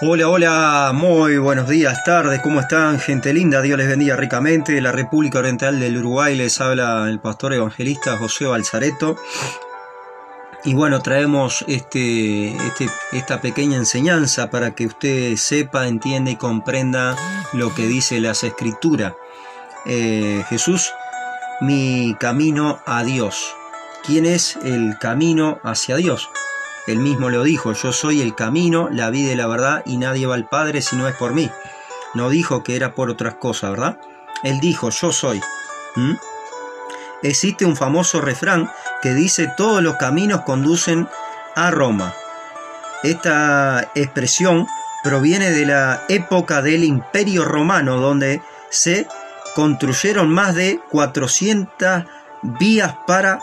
Hola, hola, muy buenos días, tardes, ¿cómo están? Gente linda, Dios les bendiga ricamente. La República Oriental del Uruguay les habla el pastor evangelista José Balzareto. Y bueno, traemos este, este, esta pequeña enseñanza para que usted sepa, entienda y comprenda lo que dice las escrituras. Eh, Jesús, mi camino a Dios. ¿Quién es el camino hacia Dios? Él mismo lo dijo, yo soy el camino, la vida y la verdad, y nadie va al Padre si no es por mí. No dijo que era por otras cosas, ¿verdad? Él dijo, yo soy. ¿Mm? Existe un famoso refrán que dice, todos los caminos conducen a Roma. Esta expresión proviene de la época del Imperio Romano, donde se construyeron más de 400 vías para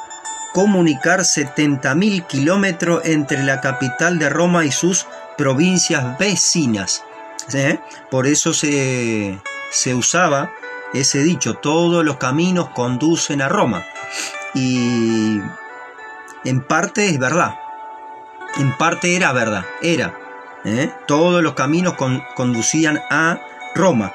comunicar 70.000 kilómetros entre la capital de Roma y sus provincias vecinas. Por eso se, se usaba ese dicho, todos los caminos conducen a Roma. Y en parte es verdad, en parte era verdad, era. ¿eh? Todos los caminos conducían a Roma.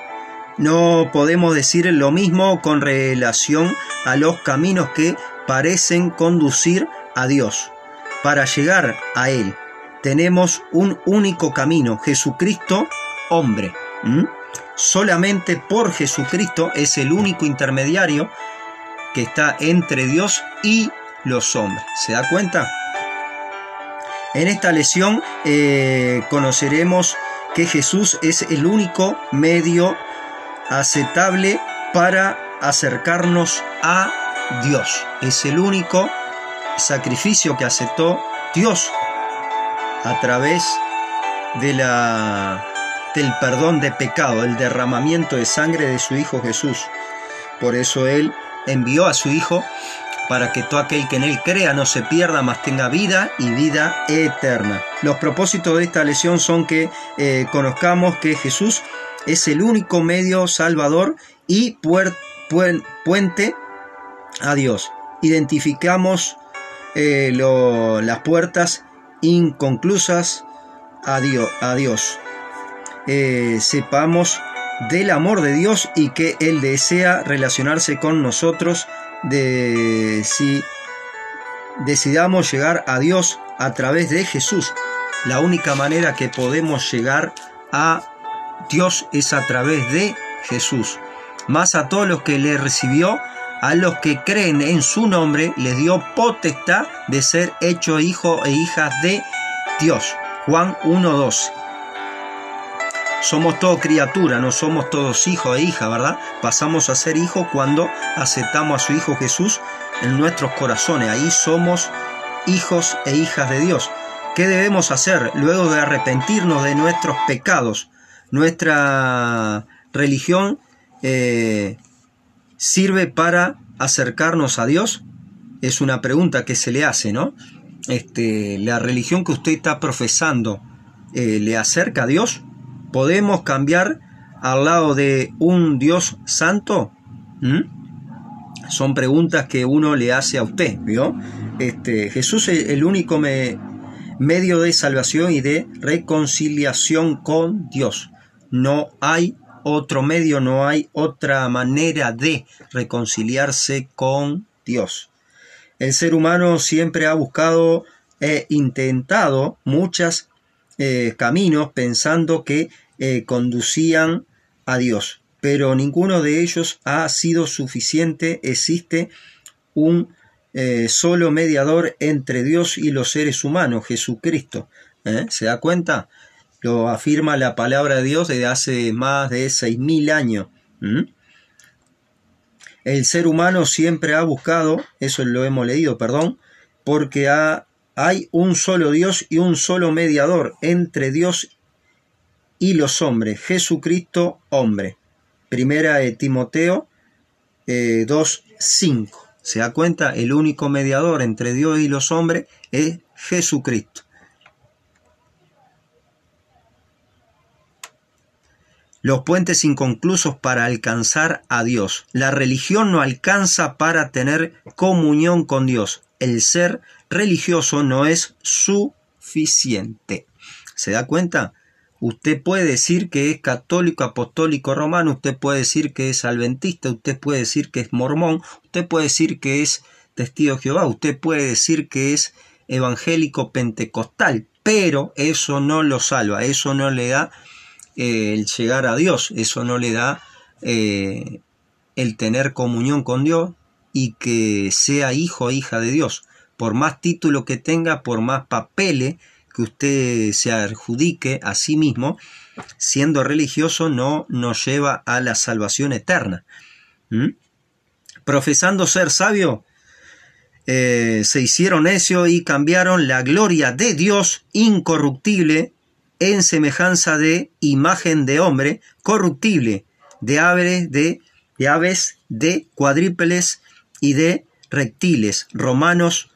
No podemos decir lo mismo con relación a los caminos que parecen conducir a Dios. Para llegar a Él tenemos un único camino, Jesucristo hombre. Solamente por Jesucristo es el único intermediario que está entre Dios y los hombres. ¿Se da cuenta? En esta lección eh, conoceremos que Jesús es el único medio aceptable para acercarnos a Dios. Es el único sacrificio que aceptó Dios a través de la, del perdón de pecado, el derramamiento de sangre de su Hijo Jesús. Por eso Él envió a su Hijo para que todo aquel que en Él crea no se pierda, mas tenga vida y vida eterna. Los propósitos de esta lección son que eh, conozcamos que Jesús es el único medio salvador y puente a Dios. Identificamos eh, las puertas inconclusas a Dios. Eh, sepamos del amor de Dios y que Él desea relacionarse con nosotros de si decidamos llegar a Dios a través de Jesús. La única manera que podemos llegar a Dios es a través de Jesús. Más a todos los que le recibió, a los que creen en su nombre les dio potestad de ser hecho hijo e hijas de Dios. Juan 1.12. Somos todos criatura, no somos todos hijos e hijas, ¿verdad? Pasamos a ser hijos cuando aceptamos a su Hijo Jesús en nuestros corazones. Ahí somos hijos e hijas de Dios. ¿Qué debemos hacer luego de arrepentirnos de nuestros pecados? Nuestra religión eh, sirve para acercarnos a Dios? Es una pregunta que se le hace, ¿no? Este, la religión que usted está profesando eh, le acerca a Dios. ¿Podemos cambiar al lado de un Dios santo? ¿Mm? Son preguntas que uno le hace a usted, ¿vio? Este, Jesús es el único medio de salvación y de reconciliación con Dios. No hay otro medio, no hay otra manera de reconciliarse con Dios. El ser humano siempre ha buscado e intentado muchos eh, caminos pensando que eh, conducían a Dios, pero ninguno de ellos ha sido suficiente. Existe un eh, solo mediador entre Dios y los seres humanos, Jesucristo. ¿Se da cuenta? Lo afirma la palabra de Dios desde hace más de seis mil años. El ser humano siempre ha buscado, eso lo hemos leído, perdón, porque hay un solo Dios y un solo mediador entre Dios y los hombres, Jesucristo hombre. Primera de Timoteo 2.5. Eh, ¿Se da cuenta? El único mediador entre Dios y los hombres es Jesucristo. Los puentes inconclusos para alcanzar a Dios. La religión no alcanza para tener comunión con Dios. El ser religioso no es suficiente. ¿Se da cuenta? Usted puede decir que es católico, apostólico, romano, usted puede decir que es adventista, usted puede decir que es mormón, usted puede decir que es testigo de Jehová, usted puede decir que es evangélico pentecostal, pero eso no lo salva, eso no le da eh, el llegar a Dios, eso no le da eh, el tener comunión con Dios y que sea hijo o hija de Dios. Por más título que tenga, por más papeles que usted se adjudique a sí mismo, siendo religioso no nos lleva a la salvación eterna. ¿Mm? Profesando ser sabio, eh, se hicieron necio y cambiaron la gloria de Dios incorruptible en semejanza de imagen de hombre corruptible, de aves, de, de aves, de cuadrípeles y de reptiles. Romanos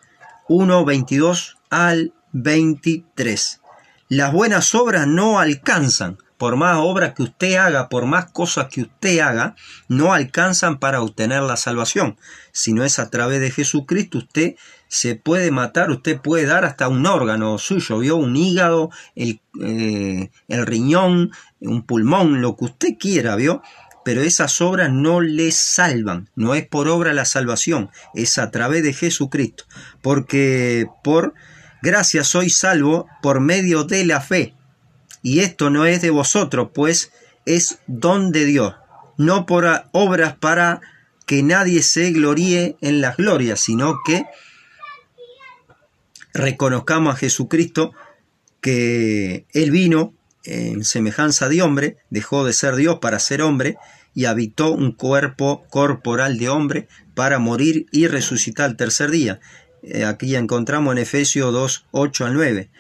1, 22 al 23. Las buenas obras no alcanzan, por más obras que usted haga, por más cosas que usted haga, no alcanzan para obtener la salvación. Si no es a través de Jesucristo, usted se puede matar, usted puede dar hasta un órgano suyo, vio un hígado, el, eh, el riñón, un pulmón, lo que usted quiera, vio. Pero esas obras no le salvan, no es por obra la salvación, es a través de Jesucristo. Porque por gracia soy salvo por medio de la fe. Y esto no es de vosotros, pues es don de Dios, no por obras para que nadie se gloríe en las glorias, sino que reconozcamos a Jesucristo que Él vino en semejanza de hombre, dejó de ser Dios para ser hombre, y habitó un cuerpo corporal de hombre para morir y resucitar el tercer día. Eh, aquí encontramos en Efesios 2, 8 al 9.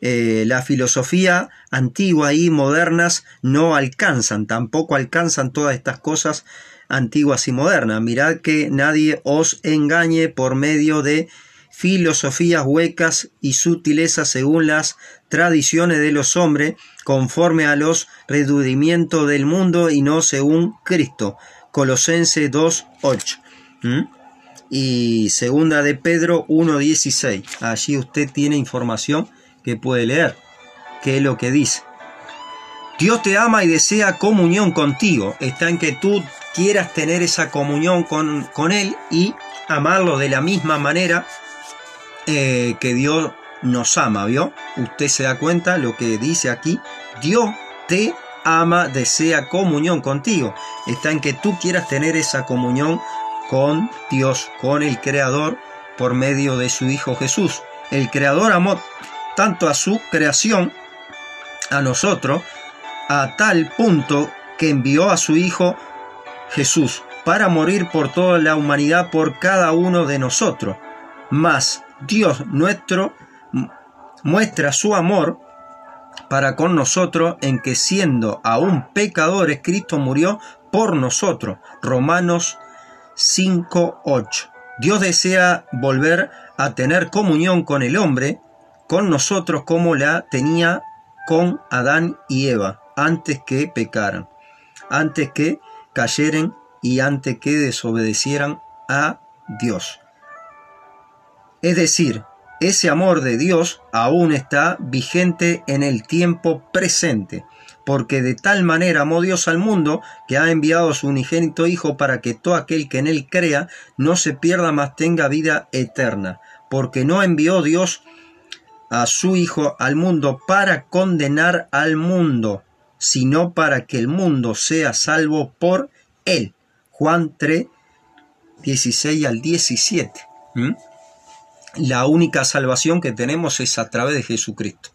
Eh, la filosofía antigua y modernas no alcanzan, tampoco alcanzan todas estas cosas antiguas y modernas. Mirad que nadie os engañe por medio de filosofías huecas y sutilezas según las tradiciones de los hombres, conforme a los redudimientos del mundo y no según Cristo. Colosense 2.8 y segunda de Pedro 1.16. Allí usted tiene información que puede leer. ¿Qué es lo que dice? Dios te ama y desea comunión contigo. Está en que tú quieras tener esa comunión con, con Él y amarlo de la misma manera eh, que Dios nos ama, ¿vio? Usted se da cuenta lo que dice aquí. Dios te ama, desea comunión contigo. Está en que tú quieras tener esa comunión con Dios, con el Creador, por medio de su Hijo Jesús. El Creador amó tanto a su creación, a nosotros, a tal punto que envió a su Hijo Jesús para morir por toda la humanidad, por cada uno de nosotros. Mas Dios nuestro muestra su amor para con nosotros en que siendo aún pecadores, Cristo murió por nosotros. Romanos 5.8. Dios desea volver a tener comunión con el hombre, con nosotros como la tenía con Adán y Eva, antes que pecaran, antes que cayeren y antes que desobedecieran a Dios. Es decir, ese amor de Dios aún está vigente en el tiempo presente porque de tal manera amó Dios al mundo que ha enviado a su unigénito Hijo para que todo aquel que en él crea no se pierda, mas tenga vida eterna, porque no envió Dios a su Hijo al mundo para condenar al mundo, sino para que el mundo sea salvo por él. Juan 3, 16 al 17. ¿Mm? La única salvación que tenemos es a través de Jesucristo.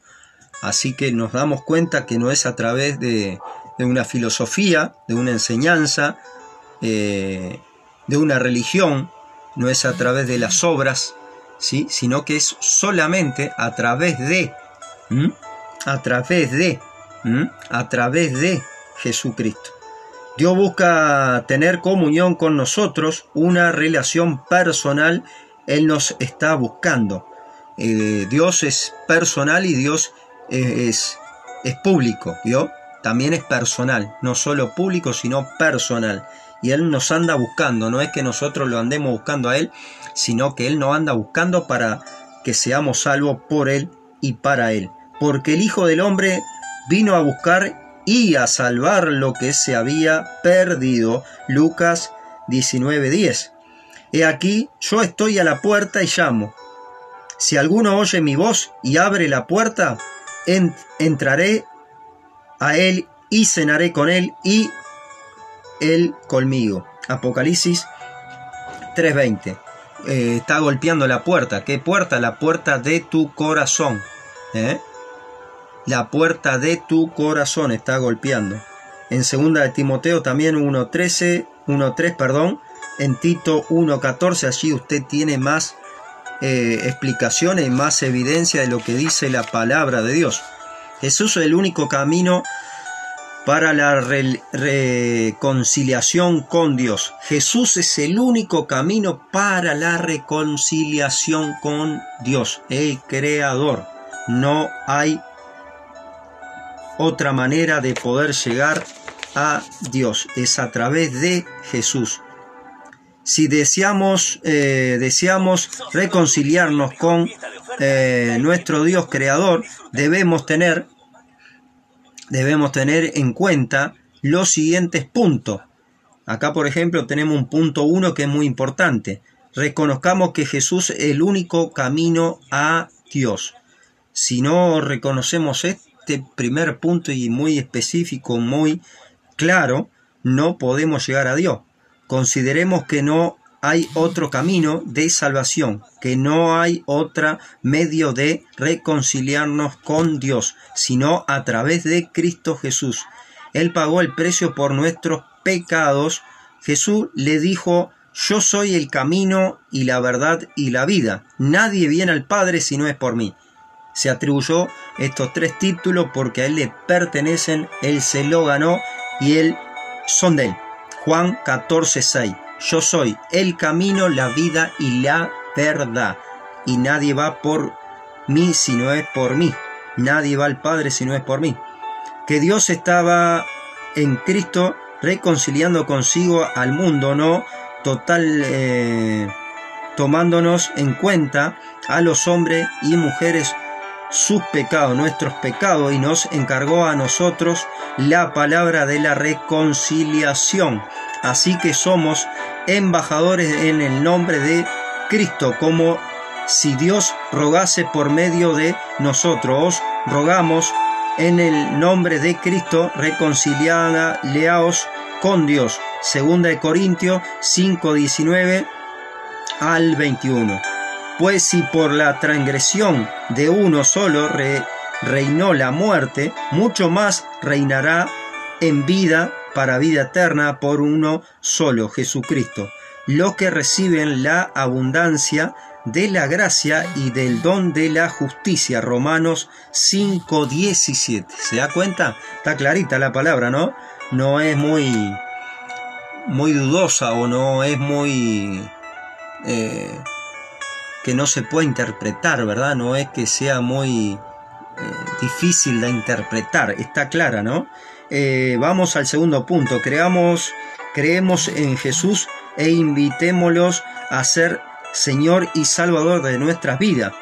Así que nos damos cuenta que no es a través de, una filosofía, de una enseñanza, eh, de una religión, no es a través de las obras, ¿sí? sino que es solamente a través de, a través de, a través de Jesucristo. Dios busca tener comunión con nosotros, una relación personal, Él nos está buscando. Eh, Dios es personal y Dios es, es público, ¿vio? También es personal, no solo público, sino personal. Y Él nos anda buscando, no es que nosotros lo andemos buscando a Él, sino que Él nos anda buscando para que seamos salvos por Él y para Él. Porque el Hijo del Hombre vino a buscar y a salvar lo que se había perdido. Lucas 19:10. He aquí, yo estoy a la puerta y llamo. Si alguno oye mi voz y abre la puerta, entraré a él y cenaré con él y él conmigo. Apocalipsis 3:20. Eh, está golpeando la puerta. ¿Qué puerta? La puerta de tu corazón. ¿eh? La puerta de tu corazón está golpeando. En segunda de Timoteo también 1.13, 1.3, perdón. En Tito 1.14, allí usted tiene más eh, explicaciones y más evidencia de lo que dice la palabra de Dios. Jesús es el único camino para la reconciliación con Dios. Jesús es el único camino para la reconciliación con Dios, el Creador. No hay otra manera de poder llegar a Dios, es a través de Jesús. Si deseamos, eh, deseamos reconciliarnos con eh, nuestro Dios creador, debemos tener debemos tener en cuenta los siguientes puntos. Acá, por ejemplo, tenemos un punto 1 que es muy importante. Reconozcamos que Jesús es el único camino a Dios. Si no reconocemos este primer punto y muy específico, muy claro, no podemos llegar a Dios. Consideremos que no hay otro camino de salvación, que no hay otro medio de reconciliarnos con Dios, sino a través de Cristo Jesús. Él pagó el precio por nuestros pecados. Jesús le dijo, yo soy el camino y la verdad y la vida. Nadie viene al Padre si no es por mí. Se atribuyó estos tres títulos porque a él le pertenecen, él se lo ganó y él son de él. Juan 14, 6. Yo soy el camino, la vida y la verdad. Y nadie va por mí si no es por mí. Nadie va al Padre si no es por mí. Que Dios estaba en Cristo reconciliando consigo al mundo, no total eh, tomándonos en cuenta a los hombres y mujeres sus pecados, nuestros pecados, y nos encargó a nosotros la palabra de la reconciliación. Así que somos embajadores en el nombre de Cristo, como si Dios rogase por medio de nosotros. rogamos en el nombre de Cristo, reconciliada, leaos con Dios. Segunda de Corintios 5, 19 al 21. Pues si por la transgresión de uno solo reinó la muerte, mucho más reinará en vida para vida eterna por uno solo, Jesucristo, los que reciben la abundancia de la gracia y del don de la justicia. Romanos 5:17. ¿Se da cuenta? Está clarita la palabra, ¿no? No es muy, muy dudosa o no es muy... Eh, que no se puede interpretar, ¿verdad? No es que sea muy eh, difícil de interpretar, está clara, ¿no? Eh, vamos al segundo punto. Creamos, creemos en Jesús e invitémoslos a ser Señor y Salvador de nuestras vidas.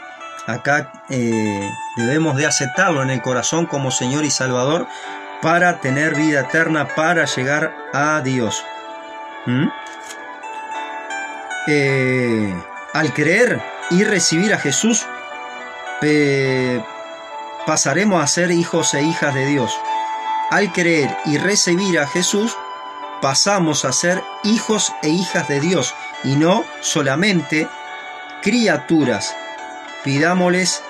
Acá eh, debemos de aceptarlo en el corazón como Señor y Salvador para tener vida eterna, para llegar a Dios. ¿Mm? Eh, al creer y recibir a Jesús, pasaremos a ser hijos e hijas de Dios. Al creer y recibir a Jesús, pasamos a ser hijos e hijas de Dios y no solamente criaturas. Pidámosles,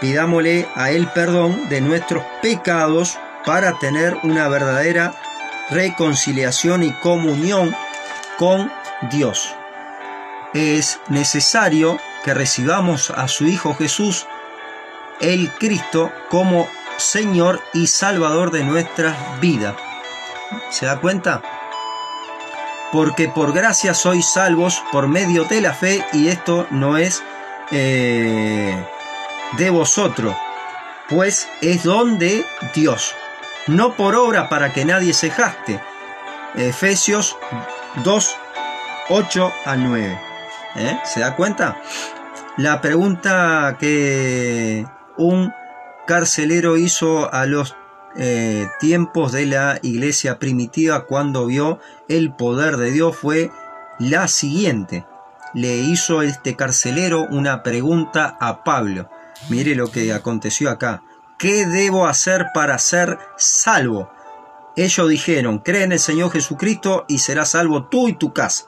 pidámosle a Él perdón de nuestros pecados para tener una verdadera reconciliación y comunión con Dios. Es necesario que recibamos a su Hijo Jesús, el Cristo, como Señor y Salvador de nuestras vidas. ¿Se da cuenta? Porque por gracia sois salvos por medio de la fe y esto no es eh, de vosotros, pues es don de Dios, no por obra para que nadie se jaste. Efesios 2, 8 al 9. ¿Eh? ¿Se da cuenta? La pregunta que un carcelero hizo a los eh, tiempos de la iglesia primitiva cuando vio el poder de Dios fue la siguiente. Le hizo este carcelero una pregunta a Pablo. Mire lo que aconteció acá. ¿Qué debo hacer para ser salvo? Ellos dijeron, cree en el Señor Jesucristo y serás salvo tú y tu casa.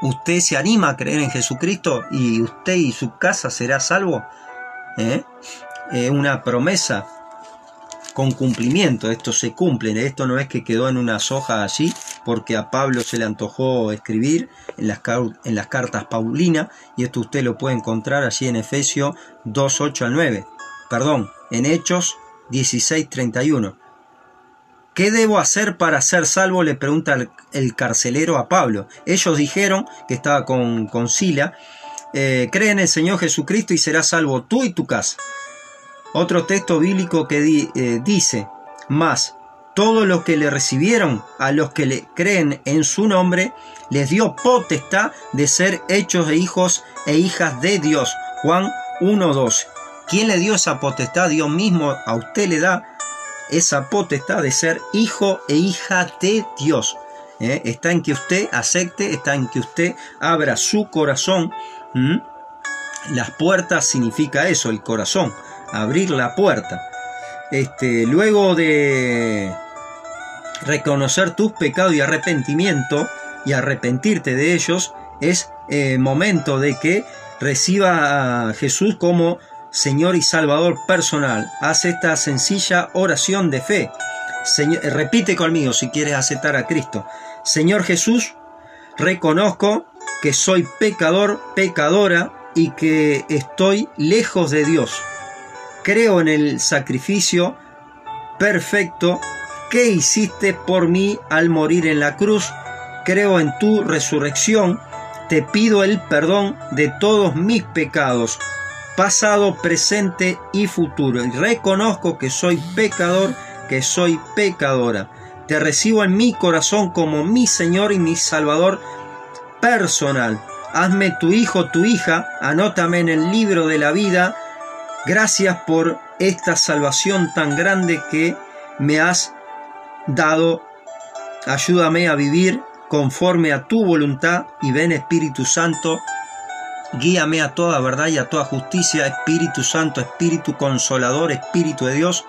¿Usted se anima a creer en Jesucristo y usted y su casa será salvo? ¿Eh? Eh, una promesa con cumplimiento, esto se cumple, esto no es que quedó en una soja allí porque a Pablo se le antojó escribir en las, cartas Paulina y esto usted lo puede encontrar allí en Efesios 2, 8 al 9, perdón, en Hechos 16, 31. ¿Qué debo hacer para ser salvo? le pregunta el, carcelero a Pablo. Ellos dijeron que estaba con, con Sila, eh, cree en el Señor Jesucristo y serás salvo tú y tu casa. Otro texto bíblico que eh, dice, más todos los que le recibieron, a los que le creen en su nombre, les dio potestad de ser hechos de hijos e hijas de Dios. Juan 1.12. ¿Quién le dio esa potestad? Dios mismo a usted le da esa potestad de ser hijo e hija de Dios. ¿eh? Está en que usted acepte, está en que usted abra su corazón. Las puertas significa eso, el corazón, abrir la puerta. Este, luego de reconocer tus pecados y arrepentimiento y arrepentirte de ellos, es eh, momento de que reciba a Jesús como Señor y Salvador personal. Haz esta sencilla oración de fe. Eh, repite conmigo si quieres aceptar a Cristo. Señor Jesús, reconozco que soy pecador, pecadora y que estoy lejos de Dios. Creo en el sacrificio perfecto que hiciste por mí al morir en la cruz. Creo en tu resurrección. Te pido el perdón de todos mis pecados pasado, presente y futuro. Y reconozco que soy pecador, que soy pecadora. Te recibo en mi corazón como mi Señor y mi Salvador personal. Hazme tu hijo, tu hija, anótame en el libro de la vida. Gracias por esta salvación tan grande que me has dado. Ayúdame a vivir conforme a tu voluntad y ven Espíritu Santo Guíame a toda verdad y a toda justicia, Espíritu Santo, Espíritu Consolador, Espíritu de Dios.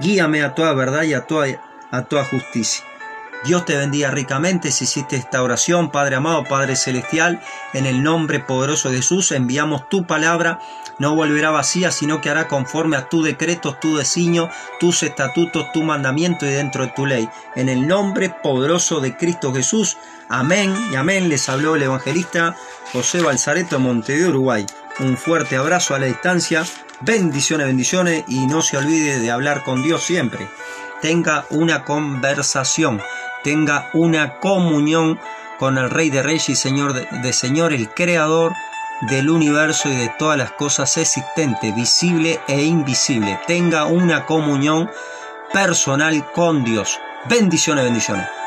Guíame a toda verdad y a toda, a toda justicia. Dios te bendiga ricamente si hiciste esta oración, Padre amado, Padre celestial, en el nombre poderoso de Jesús enviamos tu palabra, no volverá vacía, sino que hará conforme a tu decreto, tu designio, tus estatutos, tu mandamiento y dentro de tu ley. En el nombre poderoso de Cristo Jesús, amén y amén. Les habló el evangelista José Balzareto de Montevideo, Uruguay. Un fuerte abrazo a la distancia, bendiciones, bendiciones y no se olvide de hablar con Dios siempre. Tenga una conversación tenga una comunión con el Rey de Reyes y Señor de, Señor, el Creador del universo y de todas las cosas existentes, visible e invisible. Tenga una comunión personal con Dios. Bendiciones, bendiciones.